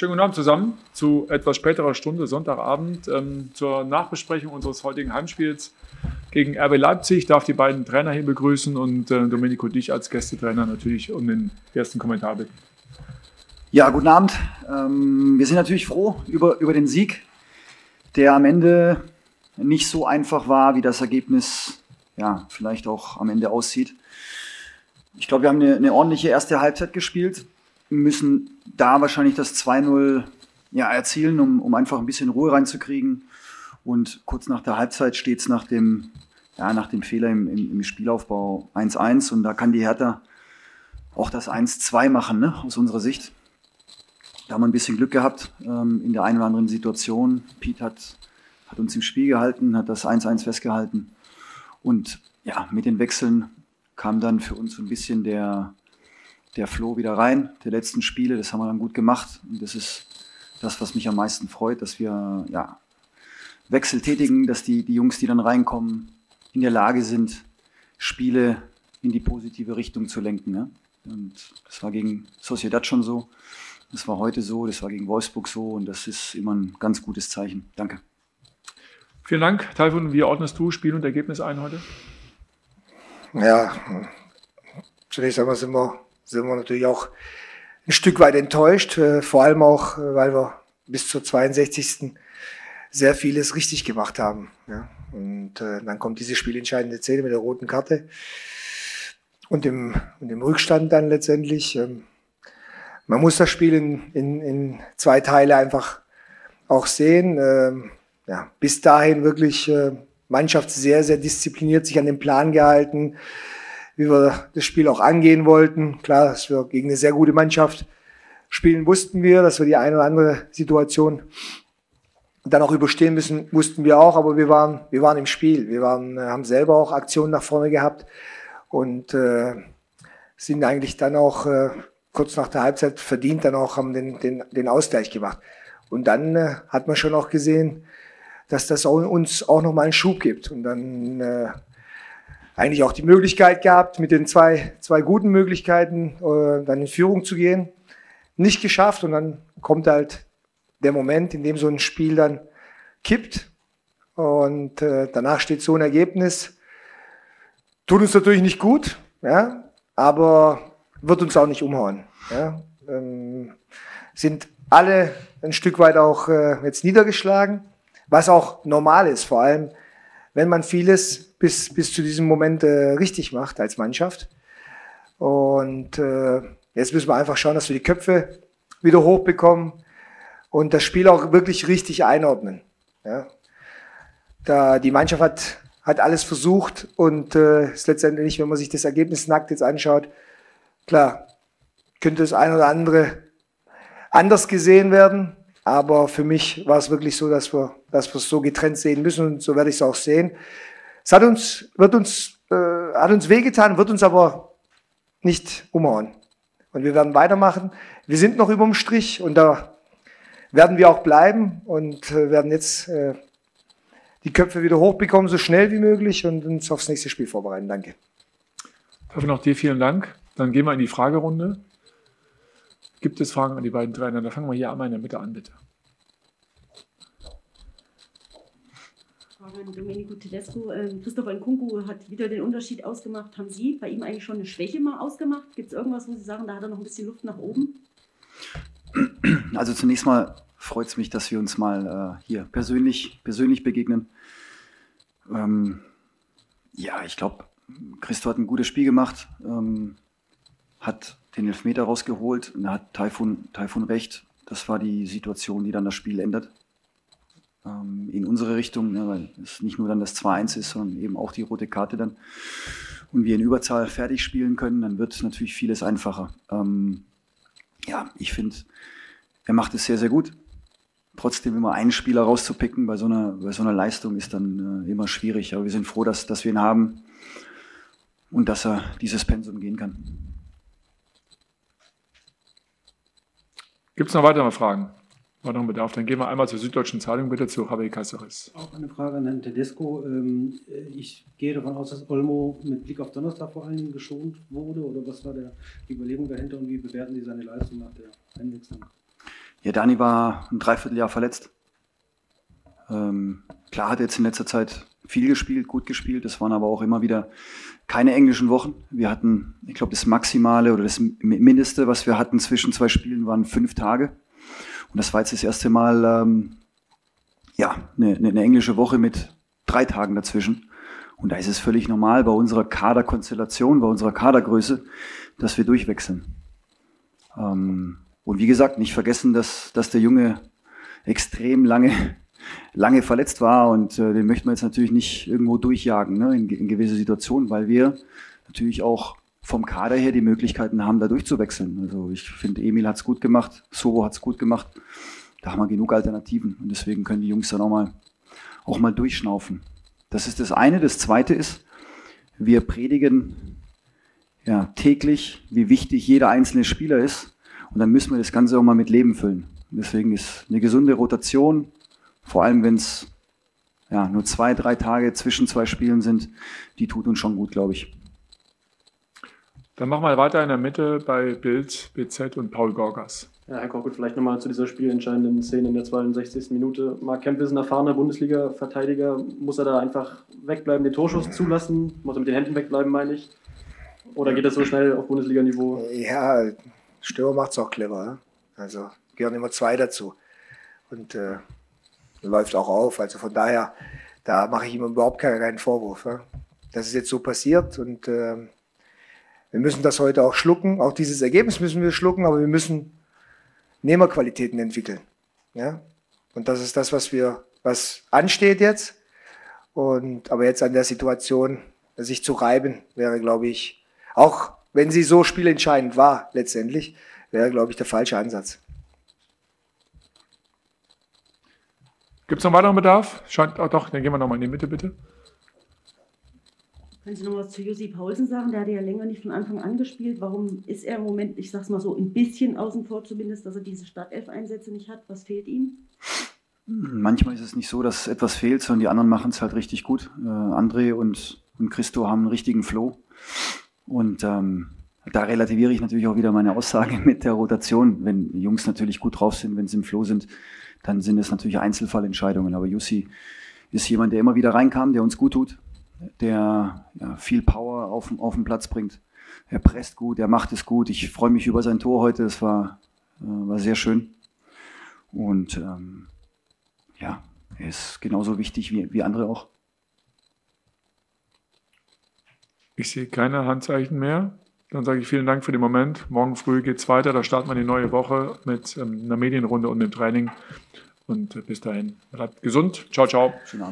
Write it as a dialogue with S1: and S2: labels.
S1: Schönen guten Abend zusammen zu etwas späterer Stunde, Sonntagabend, ähm, zur Nachbesprechung unseres heutigen Heimspiels gegen RB Leipzig. Ich darf die beiden Trainer hier begrüßen und äh, Domenico dich als Gästetrainer natürlich um den ersten Kommentar bitten.
S2: Ja, guten Abend. Ähm, wir sind natürlich froh über, über den Sieg, der am Ende nicht so einfach war, wie das Ergebnis ja, vielleicht auch am Ende aussieht. Ich glaube, wir haben eine, eine ordentliche erste Halbzeit gespielt müssen da wahrscheinlich das 2-0 ja, erzielen, um, um einfach ein bisschen Ruhe reinzukriegen. Und kurz nach der Halbzeit steht es nach dem, ja, nach dem Fehler im, im, im Spielaufbau 1-1 und da kann die Hertha auch das 1-2 machen, ne, aus unserer Sicht. Da haben wir ein bisschen Glück gehabt ähm, in der einen oder anderen Situation. Piet hat, hat uns im Spiel gehalten, hat das 1-1 festgehalten. Und ja, mit den Wechseln kam dann für uns so ein bisschen der, der Flow wieder rein, der letzten Spiele. Das haben wir dann gut gemacht. Und das ist das, was mich am meisten freut, dass wir ja, Wechsel tätigen, dass die, die Jungs, die dann reinkommen, in der Lage sind, Spiele in die positive Richtung zu lenken. Ne? Und das war gegen Sociedad schon so, das war heute so, das war gegen Wolfsburg so und das ist immer ein ganz gutes Zeichen. Danke.
S1: Vielen Dank. Taifun, wie ordnest du Spiel und Ergebnis ein heute?
S3: Ja, zunächst einmal sind wir sind wir natürlich auch ein Stück weit enttäuscht, äh, vor allem auch, äh, weil wir bis zur 62. sehr vieles richtig gemacht haben. Ja. Und äh, dann kommt diese spielentscheidende Szene mit der roten Karte und dem, und dem Rückstand dann letztendlich. Ähm, man muss das Spiel in, in, in zwei Teile einfach auch sehen. Ähm, ja, bis dahin wirklich Mannschaft sehr, sehr diszipliniert sich an den Plan gehalten, wie wir das Spiel auch angehen wollten. Klar, dass wir gegen eine sehr gute Mannschaft spielen, wussten wir, dass wir die eine oder andere Situation dann auch überstehen müssen, wussten wir auch, aber wir waren, wir waren im Spiel. Wir waren, äh, haben selber auch Aktionen nach vorne gehabt und äh, sind eigentlich dann auch äh, kurz nach der Halbzeit verdient, dann auch haben den, den, den Ausgleich gemacht. Und dann äh, hat man schon auch gesehen, dass das auch, uns auch nochmal einen Schub gibt. Und dann äh, eigentlich auch die Möglichkeit gehabt, mit den zwei, zwei guten Möglichkeiten äh, dann in Führung zu gehen. Nicht geschafft und dann kommt halt der Moment, in dem so ein Spiel dann kippt und äh, danach steht so ein Ergebnis. Tut uns natürlich nicht gut, ja, aber wird uns auch nicht umhauen. Ja. Ähm, sind alle ein Stück weit auch äh, jetzt niedergeschlagen, was auch normal ist, vor allem wenn man vieles bis, bis zu diesem Moment äh, richtig macht als Mannschaft. Und äh, jetzt müssen wir einfach schauen, dass wir die Köpfe wieder hochbekommen und das Spiel auch wirklich richtig einordnen. Ja. Da die Mannschaft hat, hat alles versucht und äh, ist letztendlich, wenn man sich das Ergebnis nackt jetzt anschaut, klar, könnte das ein oder andere anders gesehen werden. Aber für mich war es wirklich so, dass wir, dass wir es so getrennt sehen müssen und so werde ich es auch sehen. Es hat uns, wird uns, äh, hat uns wehgetan, wird uns aber nicht umhauen. Und wir werden weitermachen. Wir sind noch über dem Strich und da werden wir auch bleiben und äh, werden jetzt äh, die Köpfe wieder hochbekommen, so schnell wie möglich und uns aufs nächste Spiel vorbereiten. Danke.
S1: Dafür noch dir vielen Dank. Dann gehen wir in die Fragerunde. Gibt es Fragen an die beiden Trainer? Da fangen wir hier einmal in der Mitte an, bitte.
S4: Frage an Domenico Tedesco. Christopher Nkunku hat wieder den Unterschied ausgemacht. Haben Sie bei ihm eigentlich schon eine Schwäche mal ausgemacht? Gibt es irgendwas, wo Sie sagen, da hat er noch ein bisschen Luft nach oben?
S2: Also zunächst mal freut es mich, dass wir uns mal äh, hier persönlich, persönlich begegnen. Ähm, ja, ich glaube, Christo hat ein gutes Spiel gemacht, ähm, hat den Elfmeter rausgeholt und hat Taifun, Taifun recht. Das war die Situation, die dann das Spiel ändert. Ähm, in unsere Richtung, ne, weil es nicht nur dann das 2-1 ist, sondern eben auch die rote Karte dann. Und wir in Überzahl fertig spielen können, dann wird natürlich vieles einfacher. Ähm, ja, ich finde, er macht es sehr, sehr gut. Trotzdem immer einen Spieler rauszupicken bei so einer, bei so einer Leistung ist dann äh, immer schwierig. Aber wir sind froh, dass, dass wir ihn haben und dass er dieses Pensum gehen kann.
S1: Gibt es noch weitere Fragen? Weiteren Bedarf? Dann gehen wir einmal zur Süddeutschen Zeitung, bitte zu Javier Caceres.
S5: Auch eine Frage an Herrn Tedesco. Ähm, ich gehe davon aus, dass Olmo mit Blick auf Donnerstag vor allen Dingen geschont wurde. Oder was war der, die Überlegung dahinter und wie bewerten Sie seine Leistung nach der Einwechslung?
S2: Ja, Dani war ein Dreivierteljahr verletzt. Ähm, klar hat er jetzt in letzter Zeit viel gespielt, gut gespielt. Es waren aber auch immer wieder keine englischen Wochen. Wir hatten, ich glaube, das Maximale oder das Mindeste, was wir hatten zwischen zwei Spielen, waren fünf Tage. Und das war jetzt das erste Mal, ähm, ja, eine, eine englische Woche mit drei Tagen dazwischen. Und da ist es völlig normal bei unserer Kaderkonstellation, bei unserer Kadergröße, dass wir durchwechseln. Ähm, und wie gesagt, nicht vergessen, dass, dass der Junge extrem lange, lange verletzt war und äh, den möchten wir jetzt natürlich nicht irgendwo durchjagen ne, in, in gewisse Situationen, weil wir natürlich auch vom Kader her die Möglichkeiten haben, da durchzuwechseln. Also ich finde, Emil hat es gut gemacht, Sobo hat es gut gemacht. Da haben wir genug Alternativen und deswegen können die Jungs dann auch mal, auch mal durchschnaufen. Das ist das eine. Das zweite ist, wir predigen ja, täglich, wie wichtig jeder einzelne Spieler ist. Und dann müssen wir das Ganze auch mal mit Leben füllen. Und deswegen ist eine gesunde Rotation, vor allem wenn es ja, nur zwei, drei Tage zwischen zwei Spielen sind, die tut uns schon gut, glaube ich.
S1: Dann machen wir weiter in der Mitte bei Bild, BZ und Paul Gorgas.
S6: Ja, Herr Korkut, vielleicht nochmal zu dieser spielentscheidenden Szene in der 62. Minute. Mark Kemp ist ein erfahrener Bundesliga-Verteidiger. Muss er da einfach wegbleiben, den Torschuss zulassen? Muss er mit den Händen wegbleiben, meine ich? Oder geht das so schnell auf Bundesliga-Niveau?
S3: Ja, Stürmer macht es auch clever. Ja? Also gehören immer zwei dazu. Und äh, läuft auch auf. Also von daher, da mache ich ihm überhaupt keinen Vorwurf. Ja? Das ist jetzt so passiert und äh, wir müssen das heute auch schlucken. Auch dieses Ergebnis müssen wir schlucken, aber wir müssen Nehmerqualitäten entwickeln. Ja? Und das ist das, was wir, was ansteht jetzt. Und, aber jetzt an der Situation, sich zu reiben, wäre, glaube ich, auch wenn sie so spielentscheidend war, letztendlich, wäre, glaube ich, der falsche Ansatz.
S1: Gibt es noch weiteren Bedarf? Scheint, oh doch, dann gehen wir nochmal in die Mitte, bitte.
S4: Können Sie noch was zu Josi Paulsen sagen? Der hat ja länger nicht von Anfang an gespielt. Warum ist er im Moment, ich sag's mal so, ein bisschen außen vor zumindest, dass er diese Startelf-Einsätze nicht hat? Was fehlt ihm?
S2: Manchmal ist es nicht so, dass etwas fehlt, sondern die anderen machen es halt richtig gut. Äh, André und, und Christo haben einen richtigen Flow. Und ähm, da relativiere ich natürlich auch wieder meine Aussage mit der Rotation. Wenn die Jungs natürlich gut drauf sind, wenn sie im Flow sind, dann sind es natürlich Einzelfallentscheidungen. Aber Jussi ist jemand, der immer wieder reinkam, der uns gut tut, der ja, viel Power auf, auf den Platz bringt. Er presst gut, er macht es gut. Ich freue mich über sein Tor heute. Es war, äh, war sehr schön. Und ähm, ja, er ist genauso wichtig wie, wie andere auch.
S1: Ich sehe keine Handzeichen mehr. Dann sage ich vielen Dank für den Moment. Morgen früh geht es weiter. Da starten wir die neue Woche mit ähm, einer Medienrunde und dem Training. Und äh, bis dahin, bleibt gesund. Ciao, ciao. Schönen Abend.